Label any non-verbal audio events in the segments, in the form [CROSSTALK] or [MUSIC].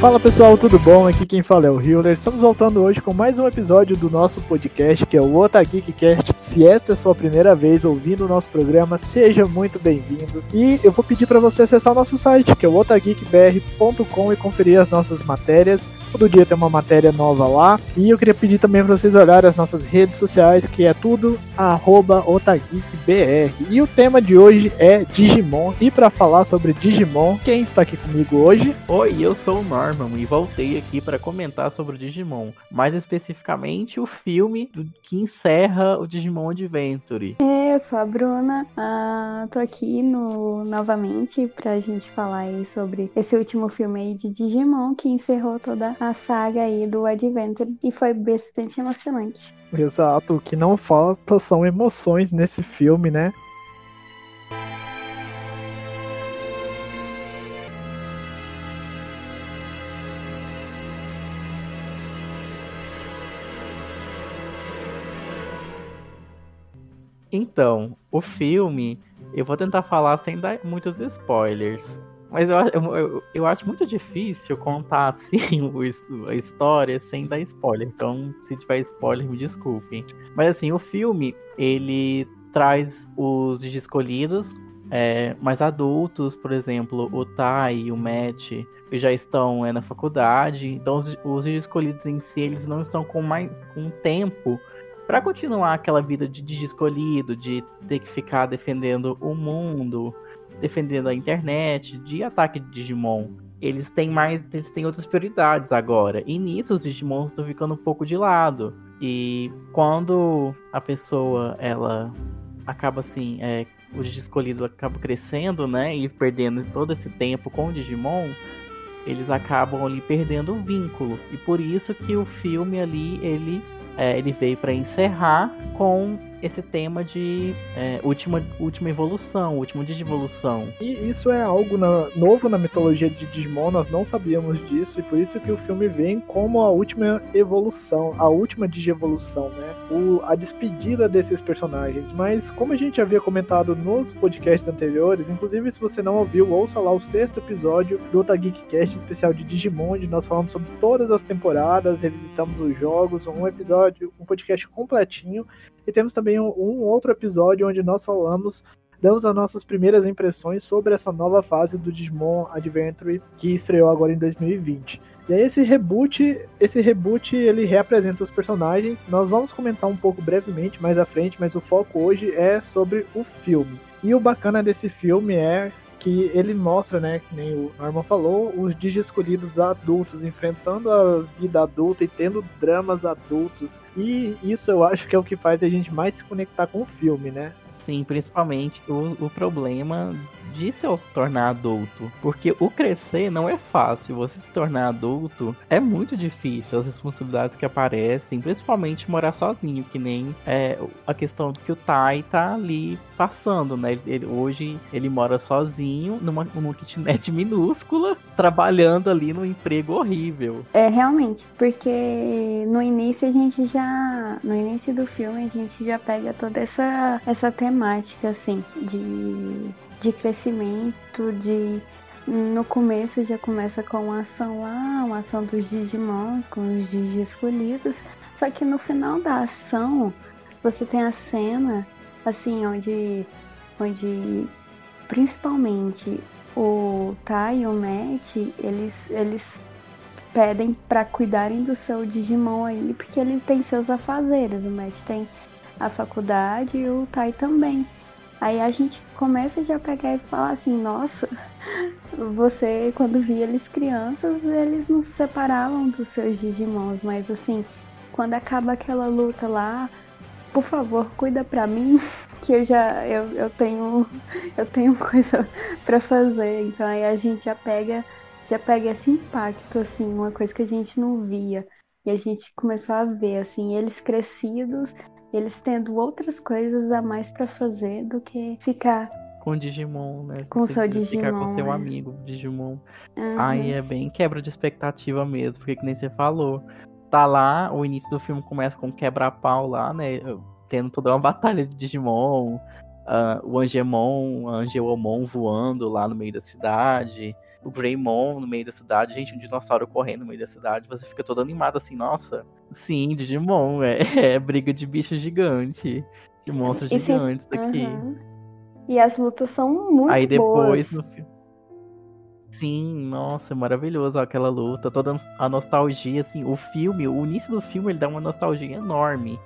Fala pessoal, tudo bom? Aqui quem fala é o Hiller. Estamos voltando hoje com mais um episódio do nosso podcast, que é o Otageekcast. Se esta é a sua primeira vez ouvindo o nosso programa, seja muito bem-vindo. E eu vou pedir para você acessar o nosso site, que é o otageekbr.com e conferir as nossas matérias Todo dia tem uma matéria nova lá. E eu queria pedir também para vocês olharem as nossas redes sociais, que é tudo otageekbr. E o tema de hoje é Digimon. E para falar sobre Digimon, quem está aqui comigo hoje? Oi, eu sou o Norman e voltei aqui para comentar sobre o Digimon. Mais especificamente o filme que encerra o Digimon Adventure. É, eu sou a Bruna. Uh, tô aqui no, novamente pra gente falar aí sobre esse último filme aí de Digimon que encerrou toda a saga aí do Adventure e foi bastante emocionante. Exato, o que não falta são emoções nesse filme, né? Então, o filme, eu vou tentar falar sem dar muitos spoilers. Mas eu, eu, eu acho muito difícil contar [LAUGHS] assim a história sem dar spoiler. Então, se tiver spoiler, me desculpem. Mas assim, o filme, ele traz os escolhidos é, mais adultos, por exemplo, o Tai e o Matt já estão é, na faculdade, então os, os escolhidos em si eles não estão com mais com tempo para continuar aquela vida de escolhido, de ter que ficar defendendo o mundo, defendendo a internet, de ataque de Digimon. Eles têm mais, eles têm outras prioridades agora. E nisso os Digimon estão ficando um pouco de lado. E quando a pessoa ela acaba assim, é, o escolhido acaba crescendo, né, e perdendo todo esse tempo com o Digimon, eles acabam ali perdendo o vínculo. E por isso que o filme ali ele é, ele veio para encerrar com esse tema de é, última, última evolução, último dia de evolução. E isso é algo na, novo na mitologia de Digimon, nós não sabíamos disso, e por isso que o filme vem como a última evolução, a última digievolução, né? O, a despedida desses personagens. Mas como a gente havia comentado nos podcasts anteriores, inclusive se você não ouviu, ouça lá o sexto episódio do Otageekcast especial de Digimon, onde nós falamos sobre todas as temporadas, revisitamos os jogos, um episódio, um podcast completinho. E temos também um, um outro episódio onde nós falamos damos as nossas primeiras impressões sobre essa nova fase do Digimon Adventure que estreou agora em 2020. E aí esse reboot, esse reboot ele reapresenta os personagens. Nós vamos comentar um pouco brevemente mais à frente, mas o foco hoje é sobre o filme. E o bacana desse filme é que ele mostra, né, que nem o Norman falou, os Digi escolhidos adultos enfrentando a vida adulta e tendo dramas adultos. E isso eu acho que é o que faz a gente mais se conectar com o filme, né? Sim, principalmente o, o problema de se tornar adulto. Porque o crescer não é fácil. Você se tornar adulto é muito difícil. As responsabilidades que aparecem, principalmente morar sozinho, que nem é, a questão do que o Tai tá ali passando, né? Ele, hoje ele mora sozinho numa, numa kitnet [LAUGHS] minúscula, trabalhando ali num emprego horrível. É, realmente, porque no início a gente já. No início do filme a gente já pega toda essa, essa temática, assim, de de crescimento, de no começo já começa com uma ação lá, uma ação dos Digimons, com os Digi escolhidos. Só que no final da ação, você tem a cena, assim, onde, onde principalmente o Tai e o Matt, eles, eles pedem para cuidarem do seu Digimon aí, porque ele tem seus afazeres. O Matt tem a faculdade e o Tai também. Aí a gente começa já a pegar e falar assim, nossa, você quando via eles crianças, eles não se separavam dos seus Digimons, mas assim, quando acaba aquela luta lá, por favor, cuida pra mim, [LAUGHS] que eu já eu, eu tenho eu tenho [LAUGHS] coisa para fazer. Então aí a gente já pega já pega esse impacto assim, uma coisa que a gente não via. E a gente começou a ver assim, eles crescidos eles tendo outras coisas a mais para fazer do que ficar com Digimon, né? Com o seu Digimon. Ficar com seu é. amigo Digimon. Uhum. Aí é bem quebra de expectativa mesmo, porque que nem você falou. Tá lá, o início do filme começa com quebra-pau lá, né? Tendo toda uma [LAUGHS] batalha de Digimon. Uh, o Angemon, Angelomon voando lá no meio da cidade. O Greymon no meio da cidade, gente, um dinossauro correndo no meio da cidade, você fica todo animado assim, nossa, sim, Digimon, é, [LAUGHS] é briga de bicho gigante, de monstros E se- gigantes daqui. Uhum. E as lutas são muito Aí depois boas. no filme. Sim, nossa, é maravilhoso aquela luta, toda a nostalgia, assim, o filme, o início do filme ele dá uma nostalgia enorme.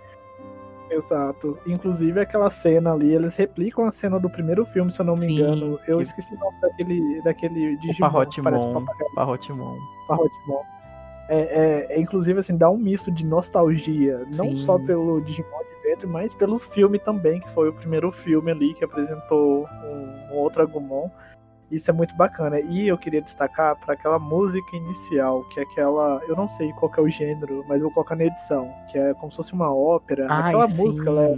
Exato. Inclusive aquela cena ali, eles replicam a cena do primeiro filme, se eu não me Sim, engano. Eu que- esqueci o nome daquele, daquele O Digimon. um Parrotimon. Parrotimon. Parrotimon. É, é, é, inclusive, assim, dá um misto de nostalgia, não Sim. só pelo Digimon Adventure, mas pelo filme também, que foi o primeiro filme ali que apresentou um, um outro Agumon. Isso é muito bacana. E eu queria destacar para aquela música inicial, que é aquela. Eu não sei qual que é o gênero, mas eu vou colocar na edição, que é como se fosse uma ópera. Ai, aquela sim. música, ela é,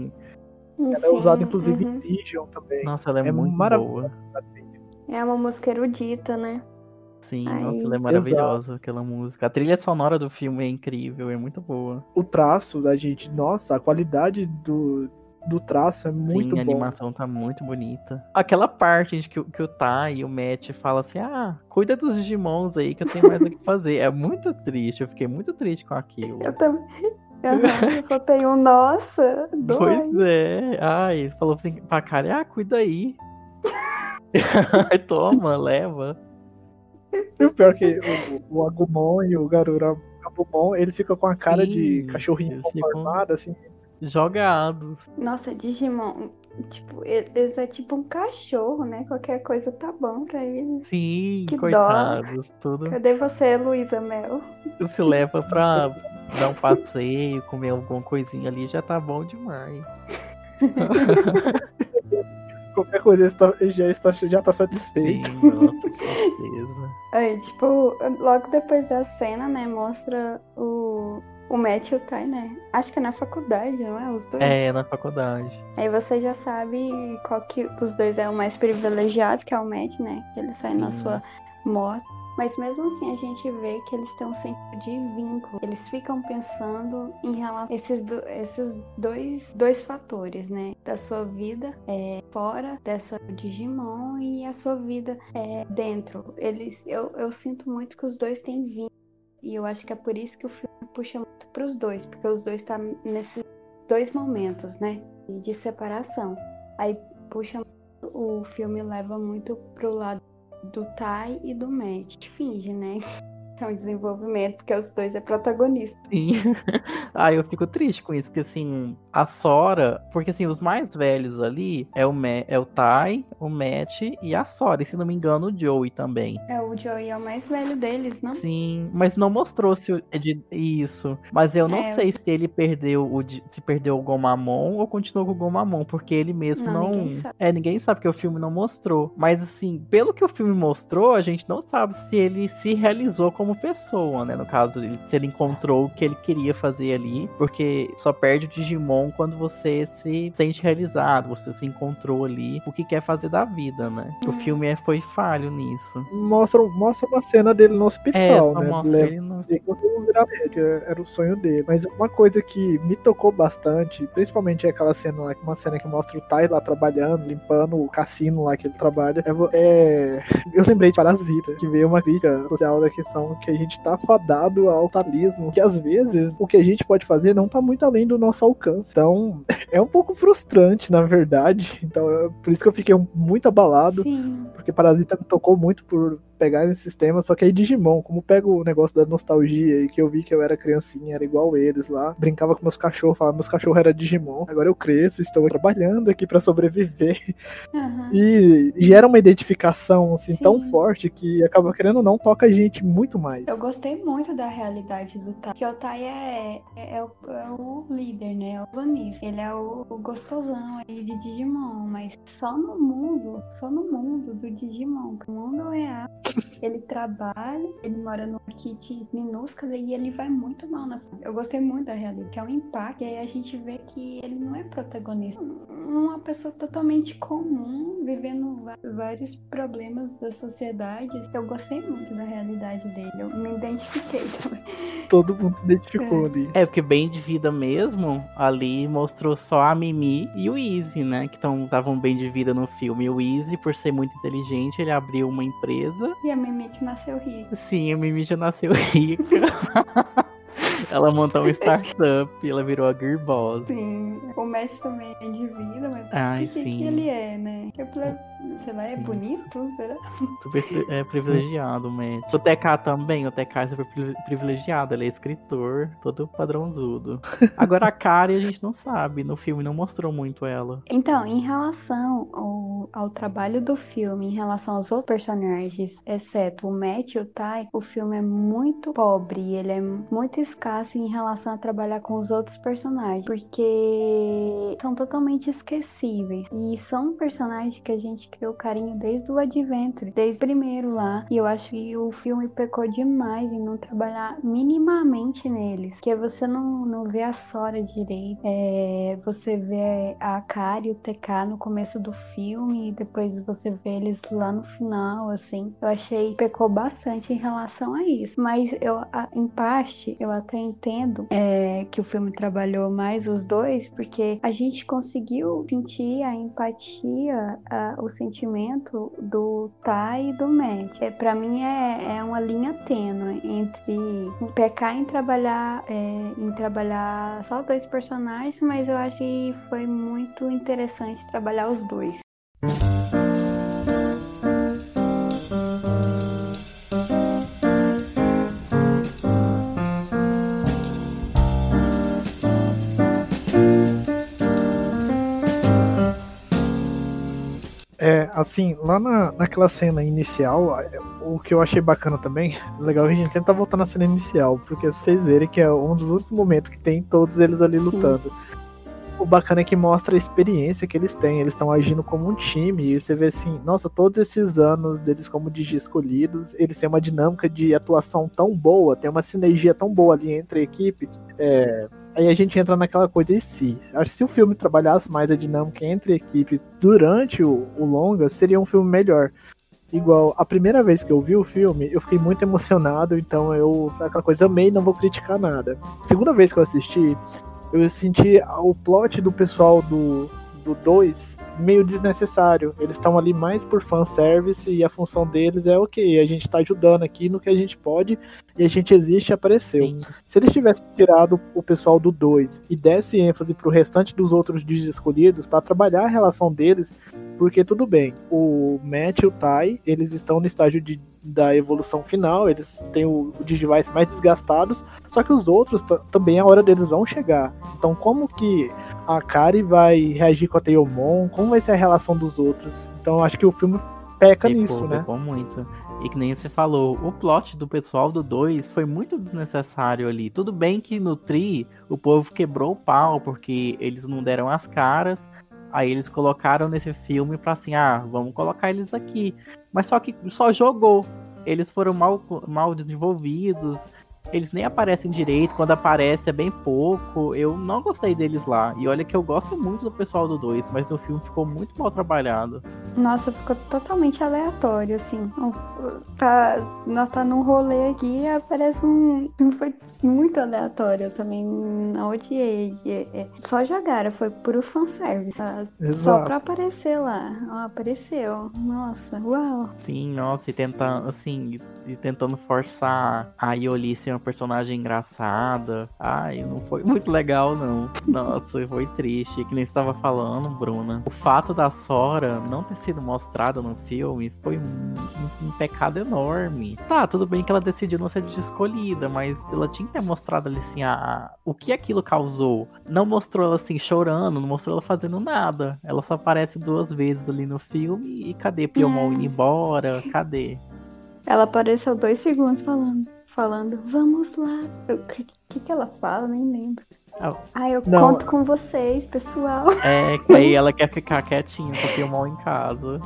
ela é usada inclusive uhum. em Legion também. Nossa, ela é, É muito maravilhosa. boa. É uma música erudita, né? Sim, Ai. nossa, ela é maravilhosa, aquela música. A trilha sonora do filme é incrível, é muito boa. O traço da gente, nossa, a qualidade do, do traço é muito Sim, a bom. animação tá muito bonita. Aquela parte gente, que, o- que o Tai e o Matt falam assim: ah, cuida dos Digimons aí que eu tenho mais o que fazer. É muito triste, eu fiquei muito triste com aquilo. Eu também. Eu só tenho um nossa. Dói. Pois é. Ai, ele falou assim pra cara, ah, cuida aí. [LAUGHS] Toma, leva. E o pior é que o, o Agumon e o Garura Agumon, eles ficam com a cara de Sim, cachorrinho eles ficam- assim. Jogados. Nossa, Digimon, tipo, eles é tipo um cachorro, né? Qualquer coisa tá bom pra eles. Sim, Que dó. coitados. Tudo Cadê você, Luísa Mel? se leva pra dar um passeio, comer alguma coisinha ali, já tá bom demais. [LAUGHS] Qualquer coisa está- já, está, já tá satisfeito. Sim, nossa, que. Aí, tipo, logo depois da cena, né, mostra o, o Matt e o Tai, né? Acho que é na faculdade, não é? Os dois. É, na faculdade. Aí você já sabe qual que dos dois é o mais privilegiado, que é o Matt, né? Que ele sai na Sim. sua moto. Mas mesmo assim a gente vê que eles têm um senso de vínculo. Eles ficam pensando em relação a esses, do- esses dois, dois fatores, né? Da sua vida é, fora dessa Digimon e a sua vida é, dentro. Eles, eu, eu sinto muito que os dois têm vínculo. E eu acho que é por isso que o filme puxa muito pros dois. Porque os dois estão nesses dois momentos, né? De separação. Aí puxa o filme leva muito pro lado do Tai e do Matt. Finge, né? [LAUGHS] É um desenvolvimento, porque os dois é protagonista. Sim. [LAUGHS] ah, eu fico triste com isso, porque assim, a Sora, porque assim, os mais velhos ali é o, Ma é o Tai, o Matt e a Sora, e se não me engano, o Joey também. É, o Joey é o mais velho deles, não? Sim, mas não mostrou se é de isso. Mas eu não É, eu- sei se ele perdeu o se perdeu o Gomamon ou continuou com o Gomamon, porque ele mesmo Não, não. ninguém sabe. É, ninguém sabe porque o filme não mostrou. Mas assim, pelo que o filme mostrou, a gente não sabe se ele se realizou como pessoa, né? No caso, se ele encontrou o que ele queria fazer ali, porque só perde o Digimon quando você se sente realizado, você se encontrou ali o que quer fazer da vida, né? O Hum. filme é- foi falho nisso. Mostra, mostra uma cena dele no É, hospital, só né? mostra Leva- ele no médico, era o sonho dele. Mas uma coisa que me tocou bastante, principalmente é aquela cena lá, uma cena que mostra o Tai lá trabalhando, limpando o cassino lá que ele trabalha. É, é- [LAUGHS] eu lembrei de Parasita, que veio uma crítica social da questão que a gente tá fadado ao talismo, que às vezes o que a gente pode fazer não tá muito além do nosso alcance. Então, é um pouco frustrante, na verdade. Então, é por isso que eu fiquei muito abalado Sim. porque Parasita me tocou muito por pegar esses temas, só que aí Digimon, como pega o negócio da nostalgia e que eu vi que eu era criancinha, era igual eles lá, brincava com meus cachorros, falava meus cachorros era Digimon, agora eu cresço, estou trabalhando aqui pra sobreviver Aham. e gera uma identificação assim tão Sim. forte que acaba querendo ou não toca a gente muito mais. Eu gostei muito da realidade do Tai. Que o Tai é, é, é o, é o líder, né? É o planista. Ele é o, o gostosão aí de Digimon. Mas só no mundo, só no mundo do Digimon. O mundo real. Ele trabalha, ele mora num kit minúsculo e ele vai muito mal na Eu gostei muito da realidade, que é um impacto. E aí a gente vê que ele não é protagonista. uma pessoa totalmente comum, vivendo vários problemas da sociedade. Eu gostei muito da realidade dele, eu me identifiquei também. Todo mundo se identificou É. ali. É, porque bem de vida mesmo, ali mostrou só a Mimi e o Easy, né? Que estavam bem de vida no filme. O Easy, por ser muito inteligente, ele abriu uma empresa. E a Mimi que nasceu rica. Sim, a Mimi já nasceu rica. [LAUGHS] ela montou uma startup, ela virou a Girboss. Sim, o Messi também é de vida, mas Ai, o que, sim. que ele é, né? Que é pra- sei lá, é Sim. bonito? Será? Super é, privilegiado, Matt. O TK também, o TK é super pri- privilegiado, ele é escritor, todo padrãozudo. Agora a Kari a gente não sabe, no filme não mostrou muito ela. Então, em relação ao, ao trabalho do filme, em relação aos outros personagens, exceto o Matt e o Ty, o filme é muito pobre, ele é muito escasso em relação a trabalhar com os outros personagens, porque são totalmente esquecíveis. E são personagens que a gente criou carinho desde o Adventure, desde o primeiro lá. E eu acho que o filme pecou demais em não trabalhar minimamente neles, porque você não, não vê a Sora direito, é, você vê a Kari e o TK no começo do filme e depois você vê eles lá no final, assim. Eu achei que pecou bastante em relação a isso. Mas eu, em parte, eu até entendo é, que o filme trabalhou mais os dois, porque a gente conseguiu sentir a empatia, a- o sentimento do Ty e do Matt. É, para mim é, é uma linha tênue entre pecar em trabalhar é, em trabalhar só dois personagens, mas eu acho que foi muito interessante trabalhar os dois. É, assim, lá na, naquela cena inicial, o que eu achei bacana também, legal que a gente sempre tá voltando à cena inicial, porque vocês verem que é um dos últimos momentos que tem todos eles ali lutando. O bacana é que mostra a experiência que eles têm, eles estão agindo como um time, e você vê assim, nossa, todos esses anos deles como DJ escolhidos, eles têm uma dinâmica de atuação tão boa, tem uma sinergia tão boa ali entre a equipe, é, Aí a gente entra naquela coisa e se. Acho que se o filme trabalhasse mais a dinâmica entre a equipe durante o, o longa, seria um filme melhor. Igual, a primeira vez que eu vi o filme, eu fiquei muito emocionado, então eu. Aquela coisa, amei, não vou criticar nada. Segunda vez que eu assisti, eu senti o plot do pessoal do 2 meio desnecessário. Eles estão ali mais por fanservice e a função deles é ok, a gente tá ajudando aqui no que a gente pode e a gente existe e apareceu. Sim. Se eles tivessem tirado o pessoal do 2 e desse ênfase pro restante dos outros escolhidos para trabalhar a relação deles, porque tudo bem, o Matt e o Ty, eles estão no estágio de, da evolução final, eles têm o, o Digivice mais desgastados, só que os outros também a hora deles vão chegar. Então como que a Kari vai reagir com a Teomon? Como vai ser a relação dos outros? Então acho que o filme peca nisso, né? pecou muito. E que nem você falou, o plot do pessoal do 2 foi muito desnecessário ali. Tudo bem que no Tri o povo quebrou o pau porque eles não deram as caras. Aí eles colocaram nesse filme pra assim, ah, vamos colocar eles aqui. Mas só que só jogou. Eles foram mal, mal desenvolvidos. Eles nem aparecem direito. Quando aparece é bem pouco. Eu não gostei deles lá. E olha que eu gosto muito do pessoal do 2, mas no filme ficou muito mal trabalhado. Nossa, ficou totalmente aleatório, assim. Tá, nós tá num rolê aqui e aparece um. [LAUGHS] Foi muito aleatório eu também. Não odiei. É- é- Só jogaram, foi puro fanservice. tá? Só pra aparecer lá. Ó, apareceu. Nossa, uau. Sim, nossa, e tentando, assim, e tentando forçar a Yoli ser uma personagem engraçada. Ai, não foi muito legal, não. Nossa, foi triste. Que nem estava falando, Bruna. O fato da Sora não ter sido mostrada no filme foi um, um- um pecado enorme. Tá, tudo bem que ela decidiu não ser escolhida, mas ela tinha que ter mostrado ali, assim, a- o que aquilo causou. Não mostrou ela, assim, chorando, não mostrou ela fazendo nada. Ela só aparece duas vezes ali no filme e cadê Piomon É. indo embora? Cadê? Ela apareceu dois segundos falando. Falando, vamos lá. O que, que, que ela fala? Nem lembro. Ah. Ah, eu Não. conto com vocês, pessoal. É, que aí [LAUGHS] ela quer ficar quietinha com o Piomon em casa.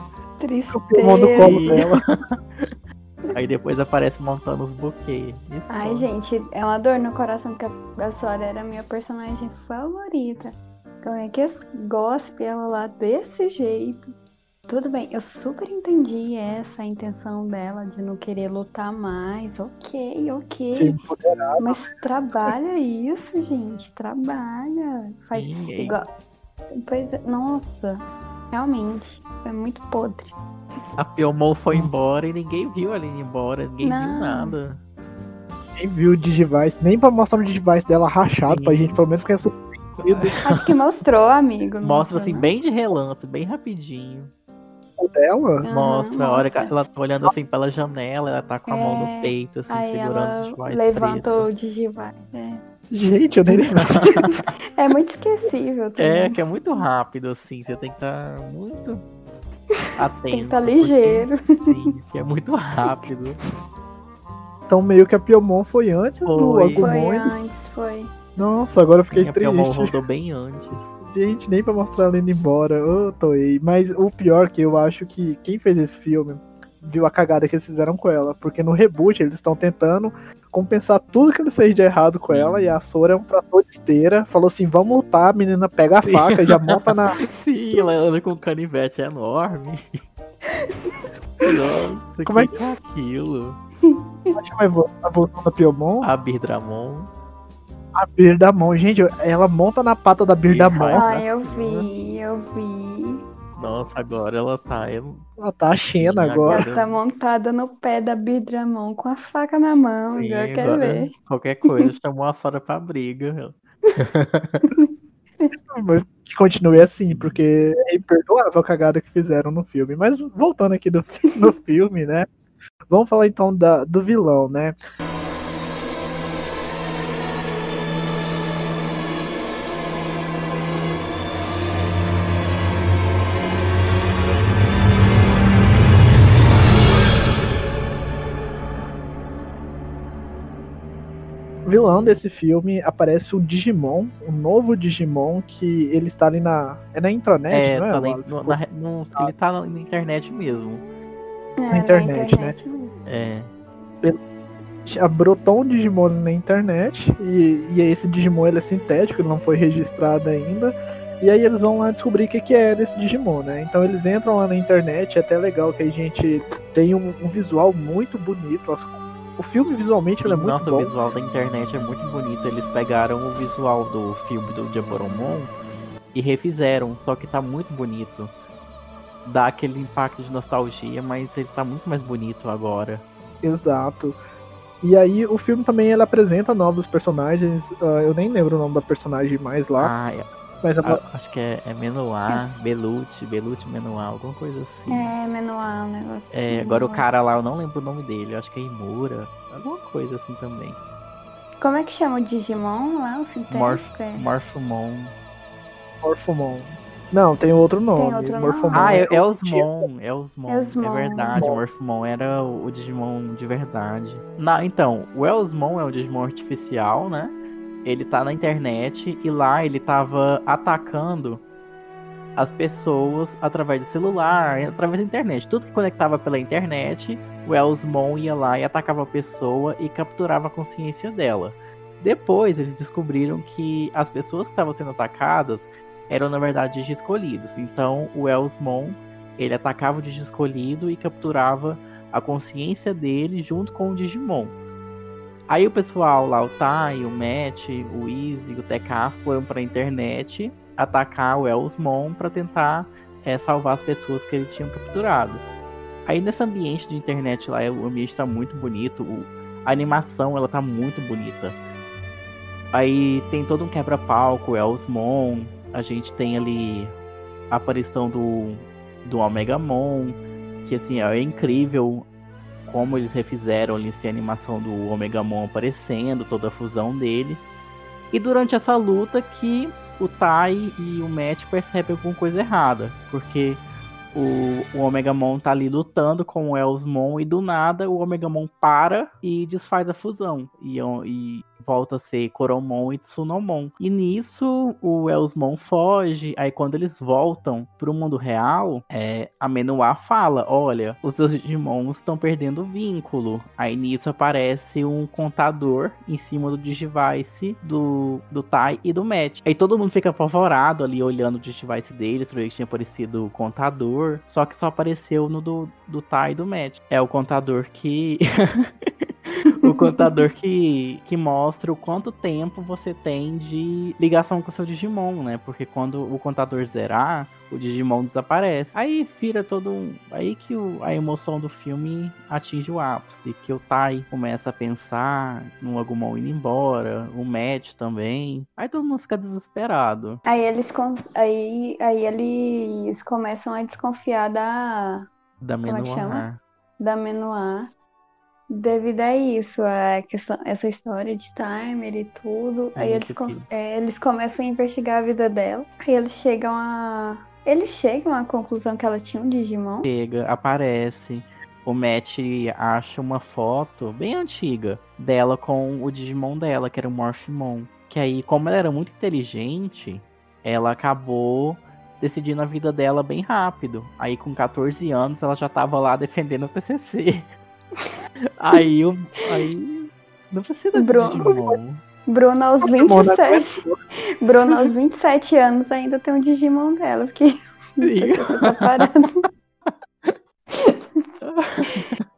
O Piomon no colo dela. [LAUGHS] Aí depois aparece montando os buquês. Isso Ai, gente, é uma dor no coração que a- Sora era a minha personagem favorita. Como é que eles gospem ela lá desse jeito? Tudo bem, eu super entendi essa intenção dela de não querer lutar mais. Ok, ok. Mas trabalha isso, gente. Trabalha. Faz Ninguém. igual. Pois é, nossa, realmente. É muito podre. A Piomon foi embora e ninguém viu ela indo embora, ninguém viu Não. nada. Nem viu o Digivice, nem pra mostrar o Digivice dela rachado, Sim. pra gente pelo menos ficar surpreendido Acho que mostrou, amigo. Mostra mostrou, assim, não? bem de relance, bem rapidinho. Dela. Aham, Mostra a hora que ela tá olhando assim pela janela, ela tá com a mão É, no peito, assim, Aí segurando ela o Digivice levanta preto. o Digivice. É. Gente, eu nem lembro [LAUGHS] é muito esquecível. Também. É, que é muito rápido, assim, você tem que estar muito atento. [LAUGHS] Tem que estar porque- ligeiro. Sim, que é muito rápido. Então meio que a Piomon foi antes do Foi. Foi Agumon. antes, foi. Nossa, agora eu fiquei a Piomon triste. rodou bem antes. Gente, nem pra mostrar ela indo embora. Ô, Toei. Mas o pior que eu acho que quem fez esse filme viu a cagada que eles fizeram com ela. Porque no reboot eles estão tentando compensar tudo que eles fez de errado com ela. E a Sora é um trator de esteira. Falou assim: vamos lutar. A menina pega a Sim. faca, já monta na. [LAUGHS] Sim, ela anda com um canivete enorme. Nossa, Como é que que é aquilo? Acho que vai a evolução da Piomon. A Birdramon. A Birdamon. Gente, ela monta na pata da Birdamon. Ah, eu vi, eu vi. Nossa, agora ela tá. Eu... Ela tá a Xena Sim, agora. Ela tá montada no pé da Bidramon com a faca na mão. Sim, já quer agora ver. Qualquer coisa chamou a Sora pra briga. [LAUGHS] Mas que continue assim, porque é imperdoável a cagada que fizeram no filme. Mas voltando aqui do, no filme, né? Vamos falar então da, do vilão, né? Vilão desse filme aparece o Digimon, o novo Digimon, que ele está ali na. É na intranet, É, não é? tá na- no- na- no- ele tá na, na internet mesmo. É, internet, né? mesmo. É. brotou um Digimon na internet e, e esse Digimon ele é sintético, ele não foi registrado ainda. E aí eles vão lá descobrir o que, que é desse Digimon, né? Então eles entram lá na internet, é até legal que a gente tem um, um visual muito bonito. as- o filme visualmente ele é muito Nossa, bom. o visual da internet é muito bonito. Eles pegaram o visual do filme do Jaboromon e refizeram, só que tá muito bonito. Dá aquele impacto de nostalgia, mas ele tá muito mais bonito agora. Exato. E aí o filme também ele apresenta novos personagens. ah, eu nem lembro o nome da personagem mais lá, Ah, é- mas ela- ah, acho que é, é Menoá, Belute, Belute Menoá, alguma coisa assim. É, manual, um negócio. É, agora o cara lá, eu não lembro o nome dele, acho que é Imura, alguma coisa assim também. Como é que chama o Digimon lá, o sintético? Morph, é? Morphomon. Morphomon. Não, tem outro nome. outro nome? Morphomon Ah, é, é Osmon, é Osmon, é Osmon. verdade, Osmon. Morphmon era o o Digimon de verdade. Na, então, o Elsmon é o Digimon artificial, né? Ele tá na internet e lá ele tava atacando as pessoas através do celular, através da internet. Tudo que conectava pela internet, o Elsmon ia lá e atacava a pessoa e capturava a consciência dela. Depois eles descobriram que as pessoas que estavam sendo atacadas eram na verdade Digi escolhidos. Então o Elsmon ele atacava o Digi escolhido e capturava a consciência dele junto com o Digimon. Aí o pessoal lá, o Tai, o Matt, o Easy, o TK foram pra internet atacar o Elsmon para tentar é, salvar as pessoas que ele tinha capturado. Aí nesse ambiente de internet lá, o ambiente tá muito bonito, a animação ela tá muito bonita. Aí tem todo um quebra-palco, Elsmon, a gente tem ali a aparição do, do Omegamon, que assim, é incrível como eles refizeram ali a animação do Omegamon aparecendo, toda a fusão dele. E durante essa luta que o Tai e o Matt percebem alguma coisa errada, porque o, o Omegamon tá ali lutando com o Elsmon e do nada o Omegamon para e desfaz a fusão e, e volta a ser Coromon e Tsunomon. E nisso o Elsmon foge, aí quando eles voltam pro mundo real, é, a Menua fala, olha, os seus Digimons estão perdendo o vínculo. Aí nisso aparece um contador em cima do Digivice do, do Tai e do Matt. Aí todo mundo fica apavorado ali olhando o Digivice deles, pra ver que tinha aparecido o contador, só que só apareceu no do, do Tai e do Matt. É o contador que [LAUGHS] o contador que, que mostra o quanto tempo você tem de ligação com o seu Digimon, né? Porque quando o contador zerar, o Digimon desaparece. Aí vira todo um. Aí que o, a emoção do filme atinge o ápice. Que o Tai começa a pensar no Agumon indo embora, o Matt também. Aí todo mundo fica desesperado. Aí eles, aí, aí eles começam a desconfiar da. Da. É da Menoir devido a isso, a questão, essa história de timer e tudo. É aí eles, é, eles começam a investigar a vida dela. Aí eles chegam a. Eles chegam à conclusão que ela tinha um Digimon. Chega, aparece. O Matt acha uma foto bem antiga dela com o Digimon dela, que era o Morphimon. Que aí, como ela era muito inteligente, ela acabou decidindo a vida dela bem rápido. Aí, com 14 anos, ela já tava lá defendendo o TCC. [LAUGHS] Aí, eu, aí não precisa Bruno, de Digimon. Bruno aos 27. Bruno aos 27 anos ainda tem um Digimon dela, porque você tá. [LAUGHS]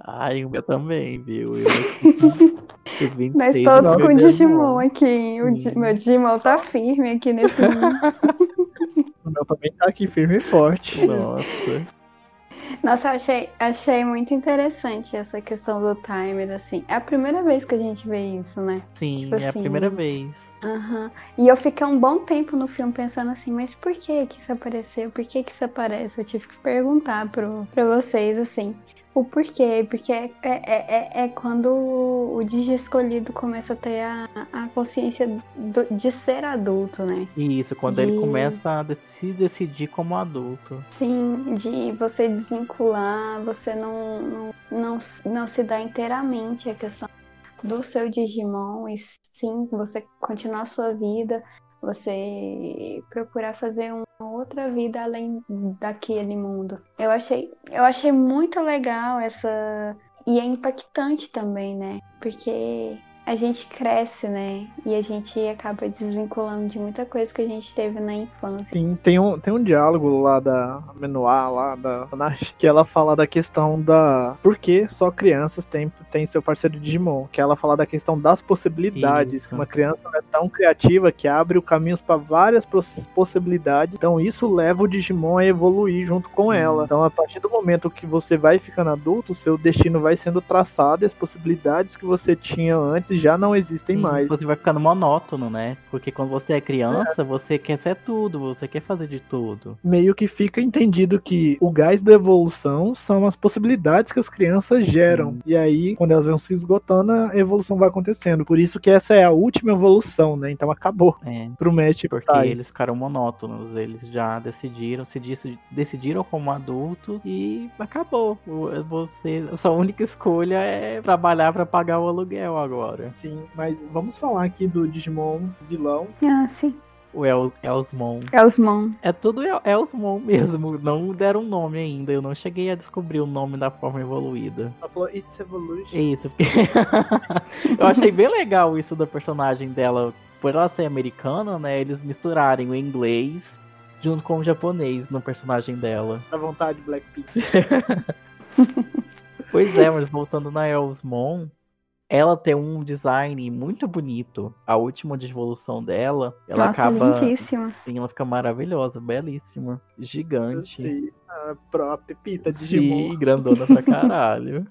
Ai, o meu também, viu? Eu aqui, [LAUGHS] Nós todos com Digimon aqui. O meu Digimon tá firme aqui nesse mundo. [LAUGHS] O meu também tá aqui firme e forte. Nossa. Nossa, eu achei, achei muito interessante essa questão do timer, assim. É a primeira vez que a gente vê isso, né? Sim, tipo é assim, a primeira vez. Uhum. E eu fiquei um bom tempo no filme pensando assim, mas por que que isso apareceu? Por que que isso aparece? Eu tive que perguntar pro, pra vocês, assim o porquê, porque é, é, é, é quando o Digi escolhido começa a ter a, a consciência do, de ser adulto, né? Isso, quando de... ele começa a se decidir como adulto. Sim, de você desvincular, você não, não, não, não se dá inteiramente a questão do seu Digimon e sim, você continuar a sua vida, você procurar fazer uma outra vida além daquele mundo. Eu achei, eu achei muito legal essa e é impactante também, né? Porque a gente cresce, né? E a gente acaba desvinculando de muita coisa que a gente teve na infância. Sim, tem um, tem um diálogo lá da Menoá, lá da Nash, que ela fala da questão da. Por que só crianças têm, têm seu parceiro Digimon? Que ela fala da questão das possibilidades. Que uma criança é tão criativa que abre o caminhos para várias possibilidades. Então isso leva o Digimon a evoluir junto com Sim. ela. Então a partir do momento que você vai ficando adulto, seu destino vai sendo traçado e as possibilidades que você tinha antes já não existem Sim, mais. Você vai ficando monótono, né? Porque quando você é criança, é. você quer ser tudo, você quer fazer de tudo. Meio que fica entendido que o gás da evolução são as possibilidades que as crianças geram. Sim. E aí, quando elas vão se esgotando, a evolução vai acontecendo. Por isso que essa é a última evolução, né? Então acabou é, pro match. Porque eles ficaram monótonos, eles já decidiram, se decidiram como adultos e acabou. Você, sua única escolha é trabalhar para pagar o aluguel agora. Sim, mas vamos falar aqui do Digimon vilão. Ah, sim. O El Elsmon. Elsmon. É tudo El Elsmon [LAUGHS] mesmo. Não deram nome ainda. Eu não cheguei a descobrir o nome da forma evoluída. Só falou It's Evolution. É isso. [LAUGHS] eu achei bem legal isso da personagem dela. Por ela ser americana, né? Eles misturarem o inglês junto com o japonês no personagem dela. Dá vontade, Blackpink. [LAUGHS] pois é, mas voltando na Elsmon, ela tem um design muito bonito. A última devolução dela, ela Nossa, acaba. Lindíssima. Sim, ela fica maravilhosa, belíssima, gigante. Sim, a própria Pita de Digimon. Sim, grandona pra [LAUGHS] caralho.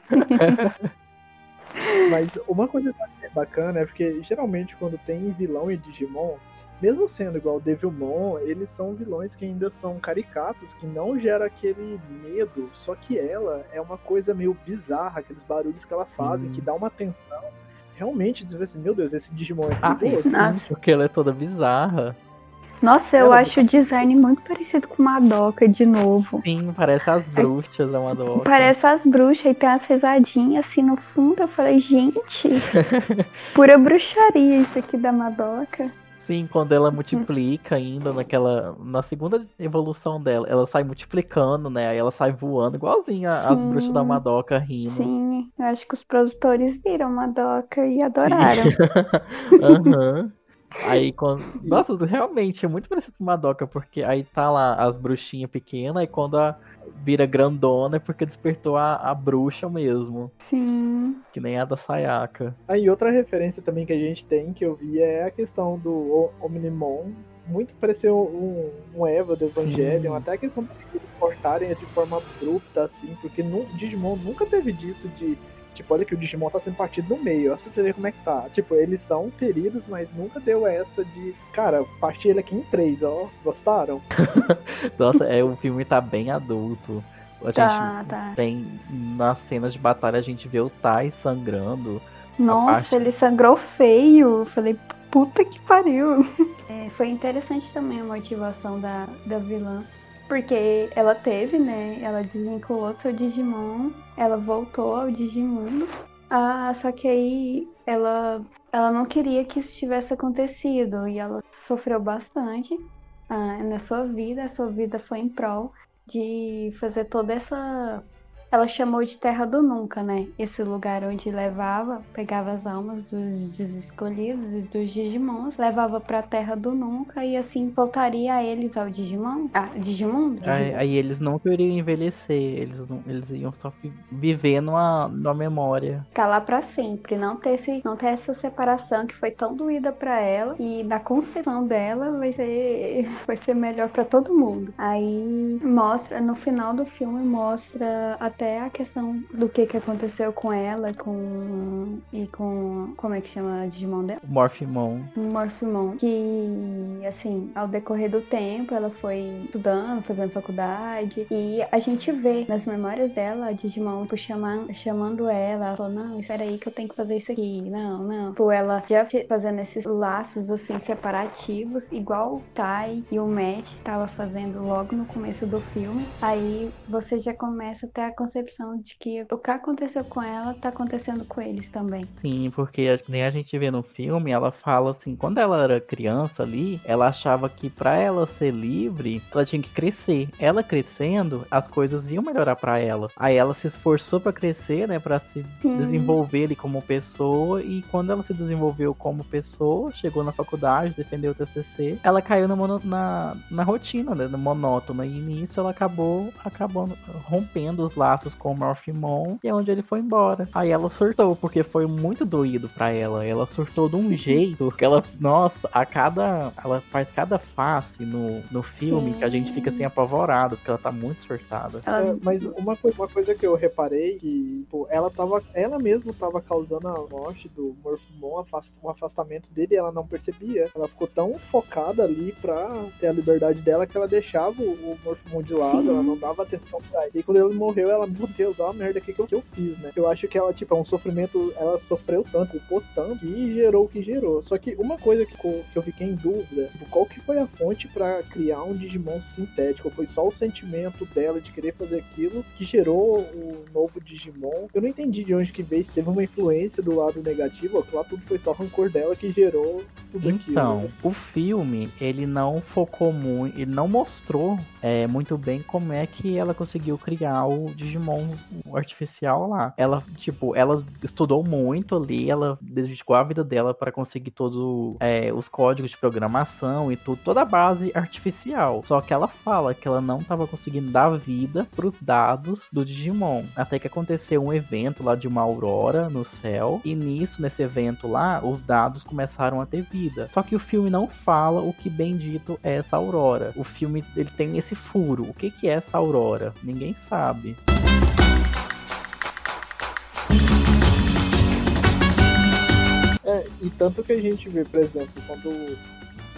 Mas uma coisa bacana é porque geralmente quando tem vilão em Digimon, mesmo sendo igual o Devilmon, eles são vilões que ainda são caricatos, que não gera aquele medo. Só que ela é uma coisa meio bizarra, aqueles barulhos que ela faz, hum. que dá uma tensão. Realmente, dizer assim, meu Deus, esse Digimon é perigoso. Ah, porque ela é toda bizarra. Nossa, eu Ela- acho o design muito parecido com Madoka de novo. Sim, parece as bruxas da Madoka. Parece as bruxas e tem as risadinhas assim no fundo. Eu falei, gente, [LAUGHS] pura bruxaria isso aqui da Madoka. Sim, quando ela multiplica ainda naquela. Na segunda evolução dela, ela sai multiplicando, né? Aí ela sai voando, igualzinha as bruxas da Madoka rindo. Sim, eu acho que os produtores viram Madoka e adoraram. [LAUGHS] Aham. Aí quando. Nossa, realmente é muito parecido com Madoka, porque aí tá lá as bruxinhas pequenas, e quando a vira grandona é porque despertou a, a bruxa mesmo. Sim. Que nem a da Sayaka. Aí outra referência também que a gente tem, que eu vi, é a questão do O- Omnimon. Muito pareceu um, um Eva do Evangelion, Sim. até a questão de eles cortarem de forma abrupta, assim, porque no Digimon nunca teve disso de. Tipo, olha que o Digimon tá sendo partido no meio, olha pra você ver como é que tá. Tipo, eles são feridos, mas nunca deu essa de. Cara, parti ele aqui em três, ó. Gostaram? [LAUGHS] Nossa, é, o filme tá bem adulto. A Tá, gente tá. tem. Nas cenas de batalha a gente vê o Tai sangrando. Nossa, parte- ele sangrou feio. Eu Falei, puta que pariu. [LAUGHS] É, foi interessante também a motivação da, da vilã. Porque ela teve, né? Ela desvinculou do seu Digimon. Ela voltou ao Digimundo. Ah, só que aí ela, ela não queria que isso tivesse acontecido. E ela sofreu bastante ah, na sua vida. A sua vida foi em prol de fazer toda essa ela chamou de Terra do Nunca, né? Esse lugar onde levava, pegava as almas dos desescolhidos e dos Digimons, levava pra Terra do Nunca e assim voltaria eles ao Digimon. Ah, Digimon? Aí, aí eles não queriam envelhecer, eles, não- eles iam só viver numa, numa memória. Ficar lá pra sempre, não ter, esse, não ter essa separação que foi tão doída pra ela e na concepção dela vai ser, vai ser melhor pra todo mundo. Aí mostra, no final do filme, mostra até a questão do que, que aconteceu com ela com e com. Como é que chama a Digimon dela? Morphimon. Morphimon, que assim, ao decorrer do tempo, ela foi estudando, fazendo faculdade, e a gente vê nas memórias dela a Digimon tipo, chamando, chamando ela, ela falou, não, espera aí que eu tenho que fazer isso aqui, não, não. Tipo, ela já fazendo esses laços assim separativos, igual o Tai e o Matt tava fazendo logo no começo do filme. Aí você já começa a ter a concepção de que o que aconteceu com ela tá acontecendo com eles também. Sim, porque nem a gente vê no filme, ela fala assim, quando ela era criança ali, ela achava que pra ela ser livre, ela tinha que crescer. Ela crescendo, as coisas iam melhorar pra ela. Aí ela se esforçou pra crescer, né, Pra se Sim. desenvolver ali como pessoa e quando ela se desenvolveu como pessoa, chegou na faculdade, defendeu o TCC, ela caiu na, mono- na, na rotina, né, no monótono e nisso ela acabou acabando rompendo os laços com o Morphimon e é onde ele foi embora. Aí ela surtou porque foi muito doído pra ela. Ela surtou de um jeito que ela, nossa, a cada ela faz cada face no, no filme que a gente fica assim apavorado porque ela tá muito surtada. É, mas uma, coi- uma coisa que eu reparei que pô, ela tava. Ela mesma tava causando a morte do Morphmon, afast- um afastamento dele e ela não percebia. Ela ficou tão focada ali pra ter a liberdade dela que ela deixava o, o Morphmon de lado, Sim. ela não dava atenção pra ele. E quando ele morreu, ela, meu Deus, olha a merda aqui que eu, que eu fiz, né? Eu acho que ela, tipo, é um sofrimento, ela sofreu tanto, culpou tanto, que gerou o que gerou. Só que uma coisa que, que eu fiquei em dúvida, tipo, qual que foi a fonte pra criar um Digimon sintético? Foi só o sentimento dela de querer fazer aquilo que gerou o novo Digimon? Eu não entendi de onde que veio, se teve uma influência do lado negativo, ou que lá tudo foi só rancor dela que gerou tudo aquilo. Então, né? o filme, ele não focou muito, ele não mostrou é, muito bem como é que ela conseguiu criar o Digimon artificial lá. Ela, tipo, ela estudou muito ali, ela dedicou a vida dela para conseguir todos é, os códigos de programação e tudo, toda a base artificial. Só que ela fala que ela não estava conseguindo dar vida pros dados do Digimon. Até que aconteceu um evento lá de uma aurora no céu, e nisso, nesse evento lá, os dados começaram a ter vida. Só que o filme não fala o que bem dito é essa aurora. O filme ele tem esse furo. O que, que é essa aurora? Ninguém sabe. É, e tanto que a gente vê, por exemplo, quando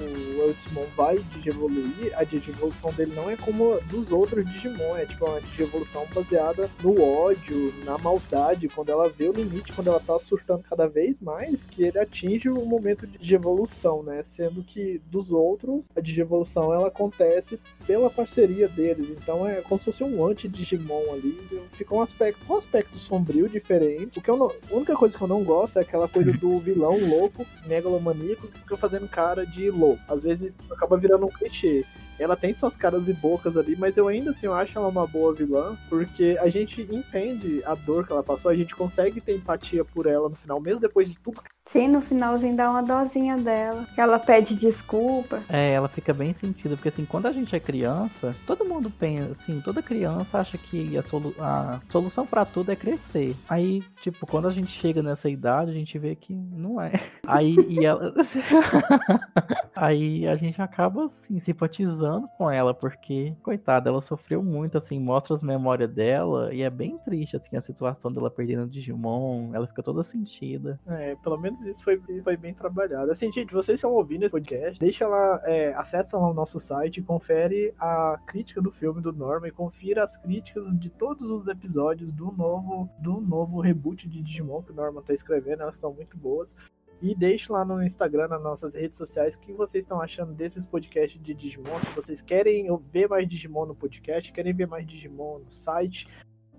o Eltismon vai digievoluir, a digievolução dele não é como a dos outros Digimon, é tipo uma digievolução baseada no ódio, na maldade, quando ela vê o limite, quando ela tá surtando cada vez mais, que ele atinge o momento de digievolução, né? Sendo que dos outros, a digievolução ela acontece pela parceria deles, então é como se fosse um anti-Digimon ali, fica um aspecto, um aspecto sombrio diferente. O que eu não, a única coisa que eu não gosto é aquela coisa do vilão louco, megalomaníaco, que fica fazendo cara de louco. Às vezes acaba virando um clichê. Ela tem suas caras e bocas ali, mas eu ainda assim eu acho ela uma boa vilã, porque a gente entende a dor que ela passou, a gente consegue ter empatia por ela no final, mesmo depois de tudo Sim, no finalzinho dá uma dosinha dela. Que ela pede desculpa. É, ela fica bem sentida, porque assim, quando a gente é criança, todo mundo pensa, assim, toda criança acha que a, solu a solução para tudo é crescer. Aí, tipo, quando a gente chega nessa idade, a gente vê que não é. Aí, e ela. [LAUGHS] Aí a gente acaba, assim, simpatizando com ela, porque, coitada, ela sofreu muito, assim, mostra as memórias dela, e é bem triste, assim, a situação dela perdendo o Digimon, ela fica toda sentida. É, pelo menos isso foi, foi bem trabalhado. Assim, gente, vocês estão ouvindo esse podcast, deixa lá, é, acessa lá o nosso site, confere a crítica do filme do Norman e confira as críticas de todos os episódios do novo, do novo reboot de Digimon que o Norman tá escrevendo, elas estão muito boas. E deixe lá no Instagram, nas nossas redes sociais, o que vocês estão achando desses podcasts de Digimon. Se vocês querem ver mais Digimon no podcast, querem ver mais Digimon no site,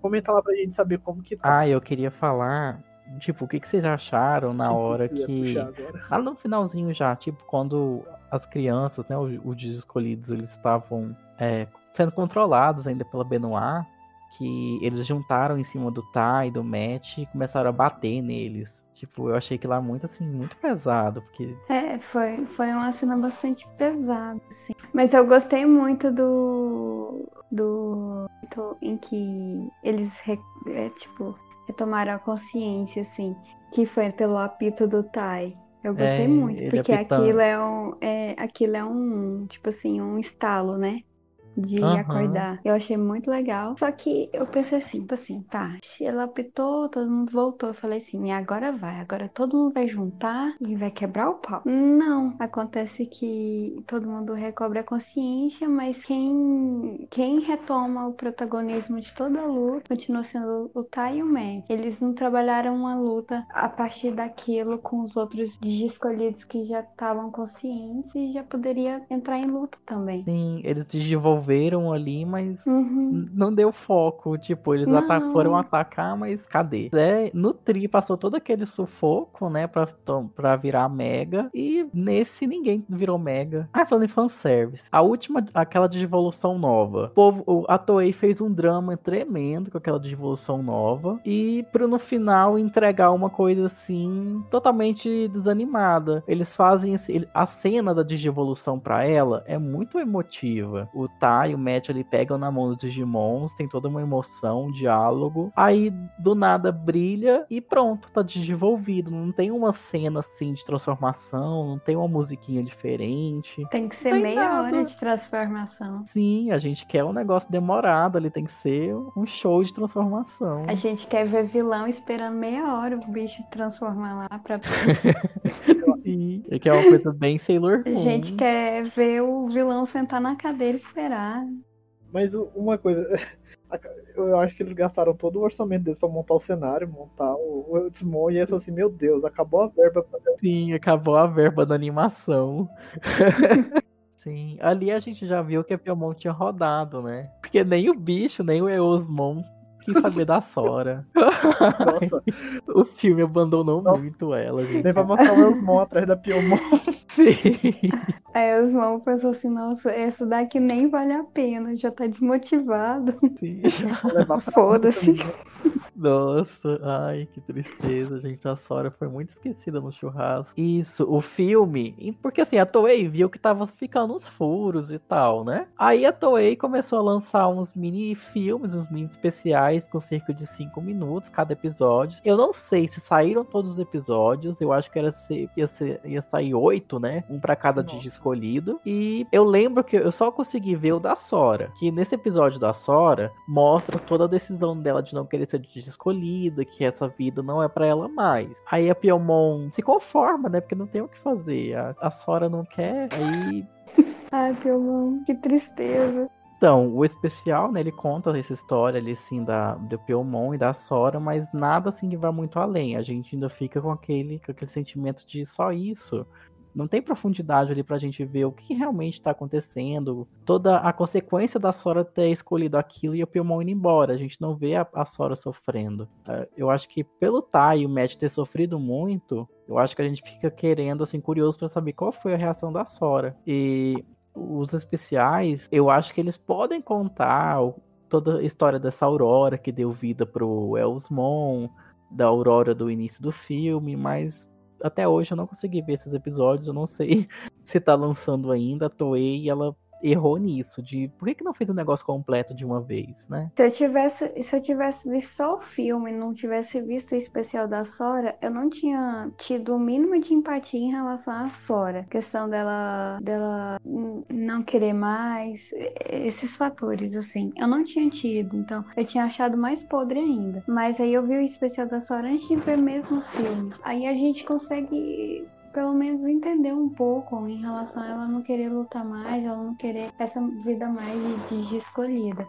comenta lá pra gente saber como que tá. Ah, eu queria falar Tipo, o que, que vocês acharam na hora que. [LAUGHS] Lá no finalzinho já, tipo, quando as crianças, né, os escolhidos, eles estavam é, sendo controlados ainda pela Benoit, que eles juntaram em cima do Tai, do Matt e começaram a bater neles. Tipo, eu achei que lá muito assim, muito pesado, porque... É, foi, foi uma cena bastante pesada, assim. Mas eu gostei muito do... do... em que eles, é, tipo, retomaram a consciência, assim, que foi pelo apito do Tai. Eu gostei é, muito, porque apitando. aquilo é um, é, aquilo é um, tipo assim, um estalo, né? De uhum. acordar. Eu achei muito legal. Só que eu pensei assim, tipo assim, tá, ela apitou, todo mundo voltou. Eu falei assim, e agora vai, agora todo mundo vai juntar e vai quebrar o pau. Não, acontece que todo mundo recobre a consciência, mas quem, quem retoma o protagonismo de toda a luta continua sendo o Tai e o Matt. Eles não trabalharam uma luta a partir daquilo com os outros escolhidos que já estavam conscientes e já poderia entrar em luta também. Sim, eles desenvolveram resolveram ali, mas uhum. não deu foco. Tipo, eles ata foram atacar, mas cadê? É, no Tri passou todo aquele sufoco, né, pra, pra virar Mega. E nesse ninguém virou Mega. Ah, falando em fanservice. A última, aquela de evolução nova. O povo, a Toei fez um drama tremendo com aquela de evolução nova. E pro no final entregar uma coisa assim, totalmente desanimada. Eles fazem esse, a cena da Digivolução para ela é muito emotiva. O Tá e o Matt ali pegam na mão dos Digimons, tem toda uma emoção, um diálogo. Aí do nada brilha e pronto, tá desenvolvido. Não tem uma cena assim de transformação, não tem uma musiquinha diferente. Tem que ser meia nada. hora de transformação. Sim, a gente quer um negócio demorado ali, tem que ser um show de transformação. A gente quer ver vilão esperando meia hora o bicho transformar lá pra. [LAUGHS] Sim, é que é uma coisa bem Sailor Moon. A gente quer ver o vilão sentar na cadeira e esperar. Mas uma coisa, [LAUGHS] eu acho que eles gastaram todo o orçamento deles pra montar o cenário, montar o, Desmon, e eles falaram assim, meu Deus, acabou a verba pra... [LAUGHS] Sim, acabou a verba da animação. [LAUGHS] Sim, ali a gente já viu que a Piomon tinha rodado, né? Porque nem o bicho, nem o Eosmon quis saber da Sora. Nossa. o filme abandonou Nossa. muito ela, gente. Nem pra matar o Eusmon atrás da Piomon. Sim. [LAUGHS] Aí o Eusmon pensou assim, nossa, essa daqui nem vale a pena, já tá desmotivado. Sim. [LAUGHS] Foda-se. Nossa, ai, que tristeza, gente. A Sora foi muito esquecida no churrasco. Isso, o filme. Porque assim, a Toei viu que tava ficando uns furos e tal, né? Aí a Toei começou a lançar uns mini filmes, uns mini especiais com cerca de 5 minutos cada episódio. Eu não sei se saíram todos os episódios. Eu acho que era ser, ia, ser, ia sair oito, né? Um para cada dia escolhido. E eu lembro que eu só consegui ver o da Sora. Que nesse episódio da Sora mostra toda a decisão dela de não querer ser escolhida, que essa vida não é para ela mais. Aí a Piomon se conforma, né? Porque não tem o que fazer. A, a Sora não quer, aí. [LAUGHS] Ai, Piomon, que tristeza. Então, o especial, né, ele conta essa história ali, assim, da, do Piomon e da Sora, mas nada, assim, que vai muito além. A gente ainda fica com aquele, com aquele sentimento de só isso não tem profundidade ali pra gente ver o que realmente está acontecendo, toda a consequência da Sora ter escolhido aquilo e o Piomon indo embora. A gente não vê a, a Sora sofrendo. É, eu acho que pelo Tai e o Matt ter sofrido muito, eu acho que a gente fica querendo, assim, curioso para saber qual foi a reação da Sora. E os especiais, eu acho que eles podem contar toda a história dessa Aurora que deu vida pro Elsmon, da Aurora do início do filme, mas até hoje eu não consegui ver esses episódios, eu não sei [LAUGHS] se tá lançando ainda. A Toei, ela errou nisso, de por que, que não fez o negócio completo de uma vez, né? Se eu tivesse, se eu tivesse visto só o filme e não tivesse visto o especial da Sora, eu não tinha tido o mínimo de empatia em relação à Sora. Questão dela, dela não querer mais, esses fatores, assim. Eu não tinha tido, então eu tinha achado mais podre ainda. Mas aí eu vi o especial da Sora antes de ver mesmo o filme. Aí a gente consegue pelo menos entender um pouco em relação a ela não querer lutar mais, ela não querer essa vida mais de, de escolhida.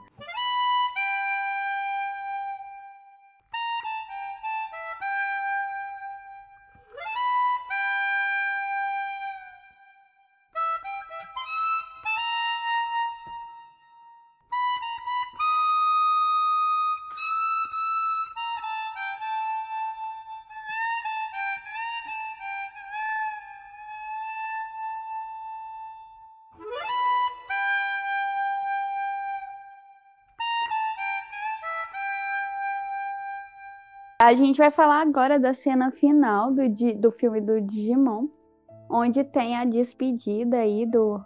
A gente vai falar agora da cena final do, do filme do Digimon, onde tem a despedida aí do,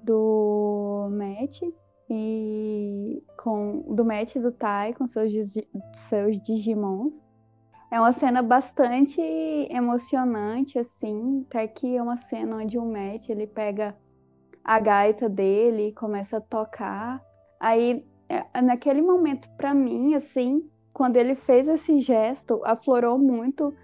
do Matt e com do Matt e do Tai com seus, seus Digimons. É uma cena bastante emocionante, assim, até que é uma cena onde o Matt ele pega a gaita dele e começa a tocar. Aí, é, naquele momento, para mim, assim, quando ele fez esse gesto, aflorou muito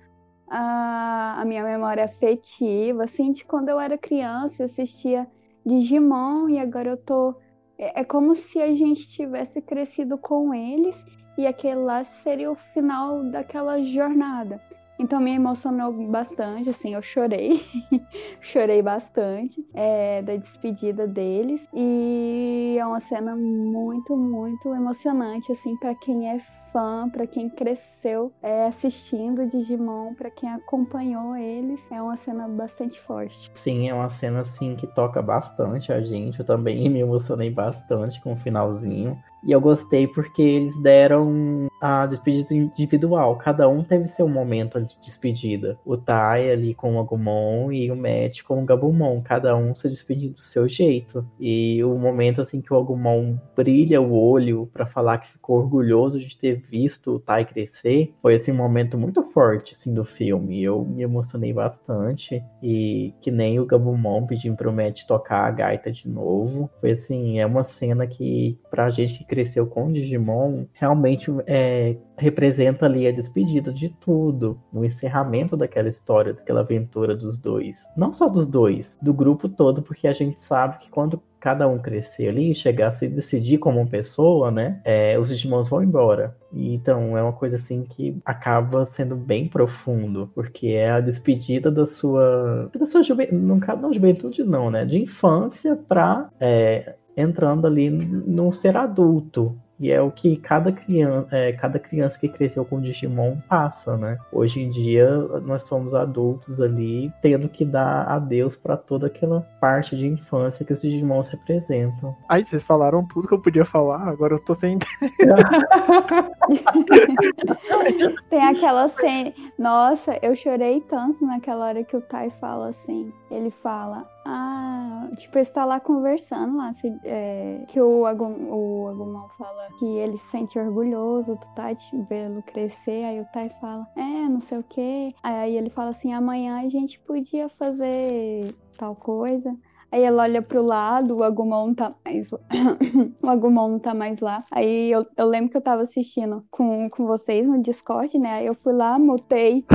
a, a minha memória afetiva, assim, de quando eu era criança, eu assistia Digimon e agora eu tô. É, é como se a gente tivesse crescido com eles e aquele lá seria o final daquela jornada. Então me emocionou bastante, assim, eu chorei, [LAUGHS] chorei bastante é, da despedida deles e é uma cena muito, muito emocionante, assim, para quem é fã, para quem cresceu é, assistindo Digimon, para quem acompanhou eles, é uma cena bastante forte. Sim, é uma cena assim que toca bastante a gente. Eu também [LAUGHS] me emocionei bastante com o finalzinho. E eu gostei porque eles deram a despedida individual. Cada um teve seu momento de despedida. O Tai ali com o Agumon e o Matt com o Gabumon. Cada um se despedindo do seu jeito. E o momento assim que o Agumon brilha o olho para falar que ficou orgulhoso de ter visto o Tai crescer, foi assim um momento muito forte assim do filme. Eu me emocionei bastante e que nem o Gabumon pedindo pro Matt tocar a gaita de novo. Foi assim, é uma cena que pra gente que cresceu com Digimon, realmente é, representa ali a despedida de tudo, o encerramento daquela história, daquela aventura dos dois. Não só dos dois, do grupo todo, porque a gente sabe que quando cada um crescer ali, chegar a se decidir como pessoa, né? É, os Digimons vão embora. Então é uma coisa assim que acaba sendo bem profundo, porque é a despedida da sua, da sua juventude, não, não juventude não, né? De infância para é, entrando ali num ser adulto. E é o que cada criança, é, cada criança que cresceu com Digimon passa, né? Hoje em dia nós somos adultos ali, tendo que dar adeus para toda aquela parte de infância que os Digimons representam. Aí vocês falaram tudo que eu podia falar, agora eu tô sem [LAUGHS] Tem aquela cena. Nossa, eu chorei tanto naquela hora que o Tai fala assim. Ele fala, ah, tipo, está lá conversando lá, se, é, que o, Agum, o Agumon fala que ele se sente orgulhoso do Tai vê-lo crescer, aí o Tai fala, é, não sei o que, aí ele fala assim, amanhã a gente podia fazer tal coisa, Aí ela olha pro lado, o Agumon não tá mais lá. [COUGHS] o Agumon não tá mais lá. Aí eu, eu lembro que eu tava assistindo com, com vocês no Discord, né? Aí eu fui lá, mutei,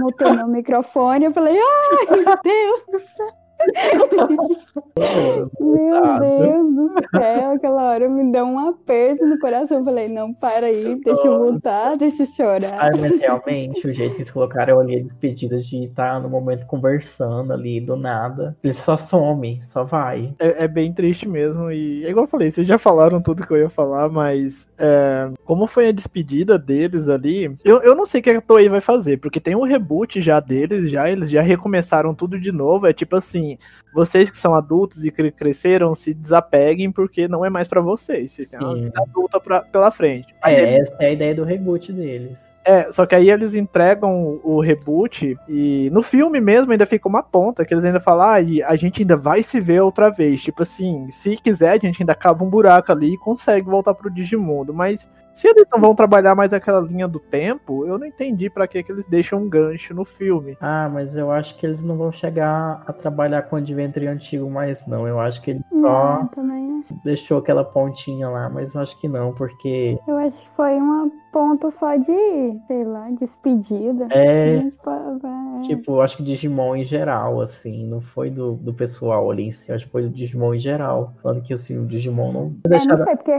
mutei meu microfone. Eu falei, ai, meu Deus do céu. Meu Deus do céu, aquela hora me deu um aperto no coração. Eu falei, não, para aí, deixa eu voltar, deixa eu chorar. Ai, mas realmente, o jeito que eles colocaram ali despedidas de estar no momento conversando ali, do nada, ele só some, só vai. É, é, bem triste mesmo. E é igual eu falei, vocês já falaram tudo que eu ia falar, mas é, como foi a despedida deles ali, eu, eu não sei o que a Toei vai fazer, porque tem um reboot já deles, já eles já recomeçaram tudo de novo. É tipo assim, vocês que são adultos e que cresceram, se desapeguem porque não é mais para vocês. Vocês têm uma vida adulta pra, pela frente. Aí é, essa é a ideia do reboot deles. É, só que aí eles entregam o reboot e no filme mesmo ainda fica uma ponta, que eles ainda falam, ah, e a gente ainda vai se ver outra vez. Tipo assim, se quiser, a gente ainda cava um buraco ali e consegue voltar pro Digimundo. Mas se eles não vão trabalhar mais aquela linha do tempo, eu não entendi para que, que eles deixam um gancho no filme. Ah, mas eu acho que eles não vão chegar a trabalhar com o Adventure antigo mais, não. Eu acho que eles só não, deixou aquela pontinha lá, mas eu acho que não, porque. Eu acho que foi uma ponta só de, sei lá, despedida. É. Tipo, eu acho que Digimon em geral, assim, não foi do, do pessoal ali em si, acho que foi do Digimon em geral. Falando que assim, o Digimon não. É, não sei, porque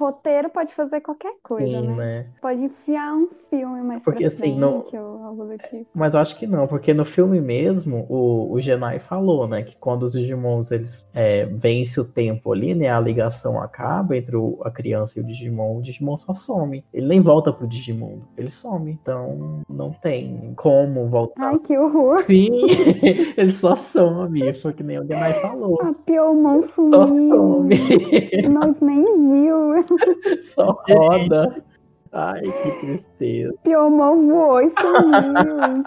roteiro pode fazer qualquer coisa, Sim, né? né? Pode enfiar um filme mais porque, pra assim, não... ou algo do tipo. Mas eu acho que não, porque no filme mesmo, o, o Genai falou, né, que quando os Digimons, eles é, vencem o tempo ali, né, a ligação acaba entre o, a criança e o Digimon, o Digimon só some. Ele nem volta pro Digimundo, ele some. Então, não tem como voltar. Ai, que horror! Sim, [LAUGHS] ele só some, foi que nem o Genai falou. A Piomon sumiu. Só some. Nós nem [LAUGHS] viu. Só roda. [LAUGHS] Ai, que tristeza. Piomão voou e sumiu.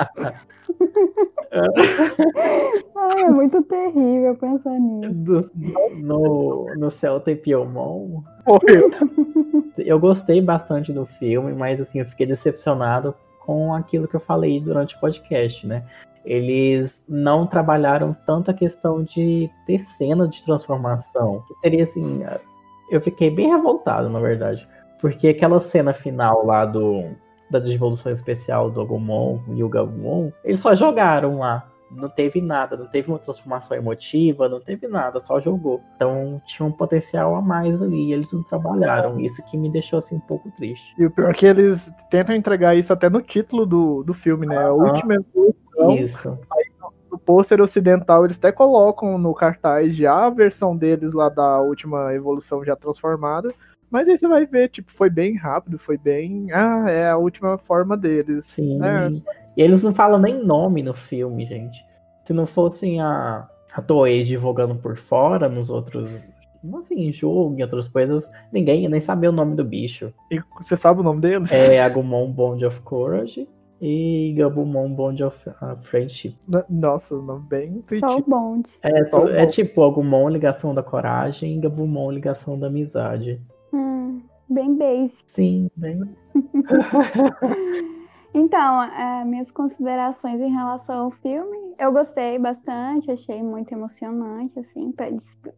[LAUGHS] Ai, é muito terrível pensar nisso. Do, no, no céu tem Piomon? Morreu. Eu gostei bastante do filme, mas assim, eu fiquei decepcionado com aquilo que eu falei durante o podcast, né? Eles não trabalharam tanto a questão de ter cena de transformação. Que seria assim, eu fiquei bem revoltado, na verdade. Porque aquela cena final lá do da devolução especial do Agumon e o Gabumon, eles só jogaram lá. Não teve nada, não teve uma transformação emotiva, não teve nada, só jogou. Então tinha um potencial a mais ali, e eles não trabalharam. Isso que me deixou assim um pouco triste. E o pior é que eles tentam entregar isso até no título do, do filme, né? A última evolução. Isso. Aí pôster ocidental eles até colocam no cartaz já a versão deles lá da última evolução já transformada. Mas aí você vai ver, tipo, foi bem rápido, foi bem. Ah, é a última forma deles. Sim. Né? E eles não falam nem nome no filme, gente. Se não fossem a, a Toei divulgando por fora nos outros. Assim, em jogo e outras coisas, ninguém ia nem saber o nome do bicho. E você sabe o nome dele? É Agumon Bond of Courage e Gabumon Bond of uh, Friendship. Nossa, nome bem intuitivo. Só o Bond. É, Só é, tipo Agumon, ligação da coragem, e Gabumon, ligação da amizade. Hum, bem base. Sim, bem. [LAUGHS] então, é, minhas considerações em relação ao filme, eu gostei bastante, achei muito emocionante, assim,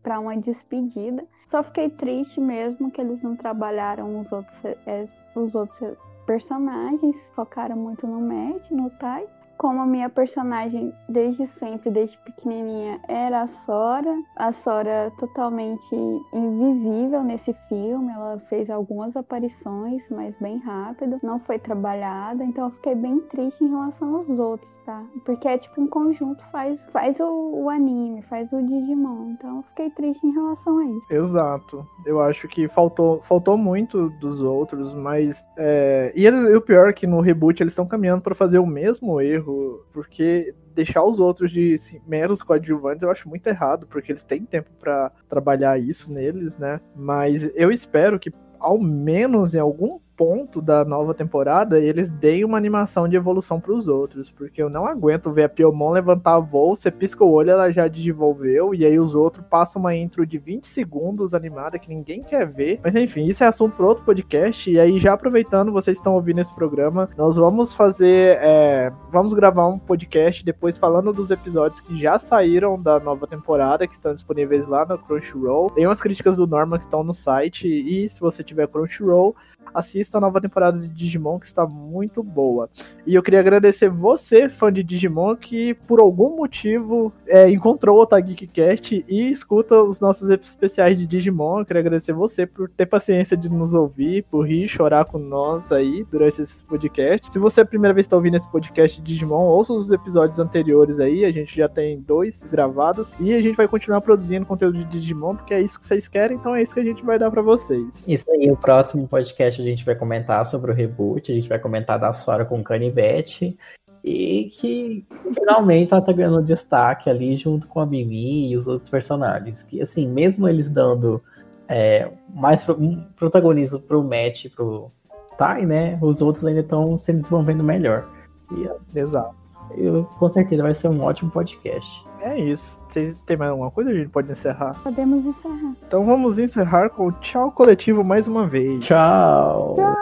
para uma despedida. Só fiquei triste mesmo que eles não trabalharam os outros, é, os outros personagens, focaram muito no Matt, no Tai como a minha personagem desde sempre, desde pequenininha, era a Sora. A Sora totalmente invisível nesse filme. Ela fez algumas aparições, mas bem rápido. Não foi trabalhada, então eu fiquei bem triste em relação aos outros, tá? Porque é tipo um conjunto, faz, faz o, o anime, faz o Digimon. Então eu fiquei triste em relação a isso. Exato. Eu acho que faltou, faltou muito dos outros, mas. É... E, eles, e o pior é que no reboot eles estão caminhando para fazer o mesmo erro erro, porque deixar os outros de assim, meros coadjuvantes eu acho muito errado, porque eles têm tempo para trabalhar isso neles, né? Mas eu espero que ao menos em algum ponto da nova temporada eles deem uma animação de evolução para os outros, porque eu não aguento ver a Piomon levantar a voo, você pisca o olho, ela já desenvolveu, e aí os outros passam uma intro de 20 segundos animada que ninguém quer ver. Mas enfim, isso é assunto para outro podcast, e aí já aproveitando, vocês estão ouvindo esse programa, nós vamos fazer, é, vamos gravar um podcast depois falando dos episódios que já saíram da nova temporada, que estão disponíveis lá no Crunchyroll. Tem umas críticas do Norman que estão no site, e se você tiver Crunchyroll, assista a nova temporada de Digimon, que está muito boa. E eu queria agradecer você, fã de Digimon, que por algum motivo é, encontrou o Otageek Cast e escuta os nossos especiais de Digimon. Eu queria agradecer você por ter paciência de nos ouvir, por rir, chorar com nós aí durante esse podcast. Se você é a primeira vez que está ouvindo esse podcast de Digimon, ouça os episódios anteriores aí, a gente já tem dois gravados e a gente vai continuar produzindo conteúdo de Digimon, porque é isso que vocês querem, então é isso que a gente vai dar para vocês. Isso aí, o próximo podcast a gente vai comentar sobre o reboot, a gente vai comentar da Sora com Canivete, e que finalmente ela tá ganhando destaque ali junto com a Mimi e os outros personagens. Que, assim, mesmo eles dando é, mais pro, um protagonismo pro Matt e pro Tai, né? Os outros ainda estão se desenvolvendo melhor. E, Exato. Eu, com certeza vai ser um ótimo podcast. É isso. Vocês têm mais alguma coisa? A gente pode encerrar. Podemos encerrar. Então vamos encerrar com o tchau coletivo mais uma vez. Tchau! Tchau!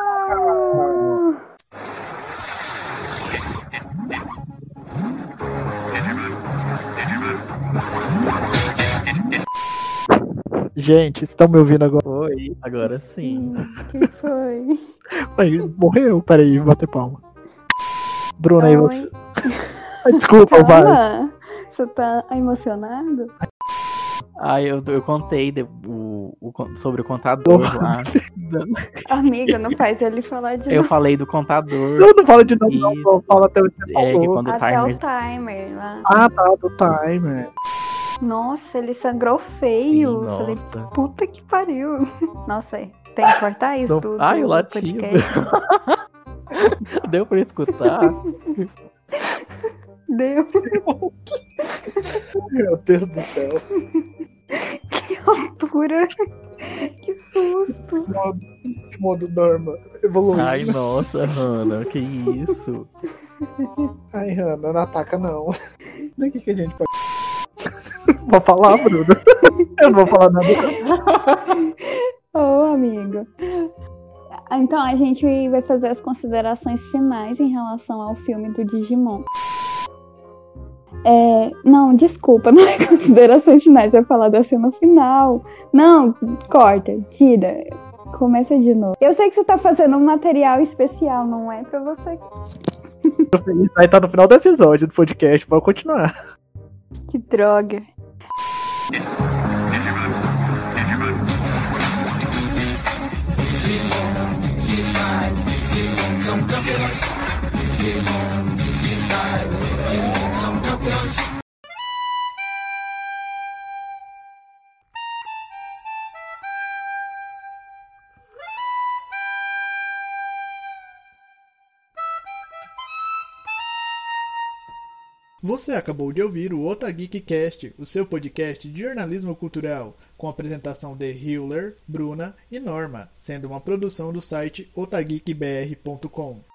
Gente, estão me ouvindo agora? Oi, agora sim. Hum, que foi? [LAUGHS] Ai, morreu? Peraí, bater palma. Bruna, aí Oi. você. Ai, Desculpa, vai. Você tá emocionado? Ah, eu, eu contei de- o, o sobre o contador lá. Amigo, não faz ele falar de Eu novo. falei do contador. Não, não fala de novo, não. E- não Fala até o que É, que quando o Até o timer. timer lá. Ah, tá, do timer. Nossa, ele sangrou feio. Sim, Falei, puta que pariu. Nossa, tem que cortar isso Não- do, Ai, do o latido. podcast. [LAUGHS] Deu pra escutar? [LAUGHS] Deu. Meu Deus do céu. Que altura. Que susto. Modo, modo norma. Evoluindo. Ai, Ai, nossa, Hannah, que isso? Hanna, não ataca não. Daqui que a gente pode. [LAUGHS] Vou falar, Bruno. Eu não vou falar nada. [LAUGHS] Ô, amigo. Então a gente vai fazer as considerações finais em relação ao filme do Digimon. É, não, desculpa, [LAUGHS] não é considerações finais, vai falar da cena final. Não, corta, tira. Começa de novo. Eu sei que você tá fazendo um material especial, não é pra você. Isso aí tá no final do episódio do podcast. Pode continuar. Que droga. Você acabou de ouvir o Otageek Cast, o seu podcast de jornalismo cultural, com apresentação de Hiller, Bruna e Norma, sendo uma produção do site otageekbr.com.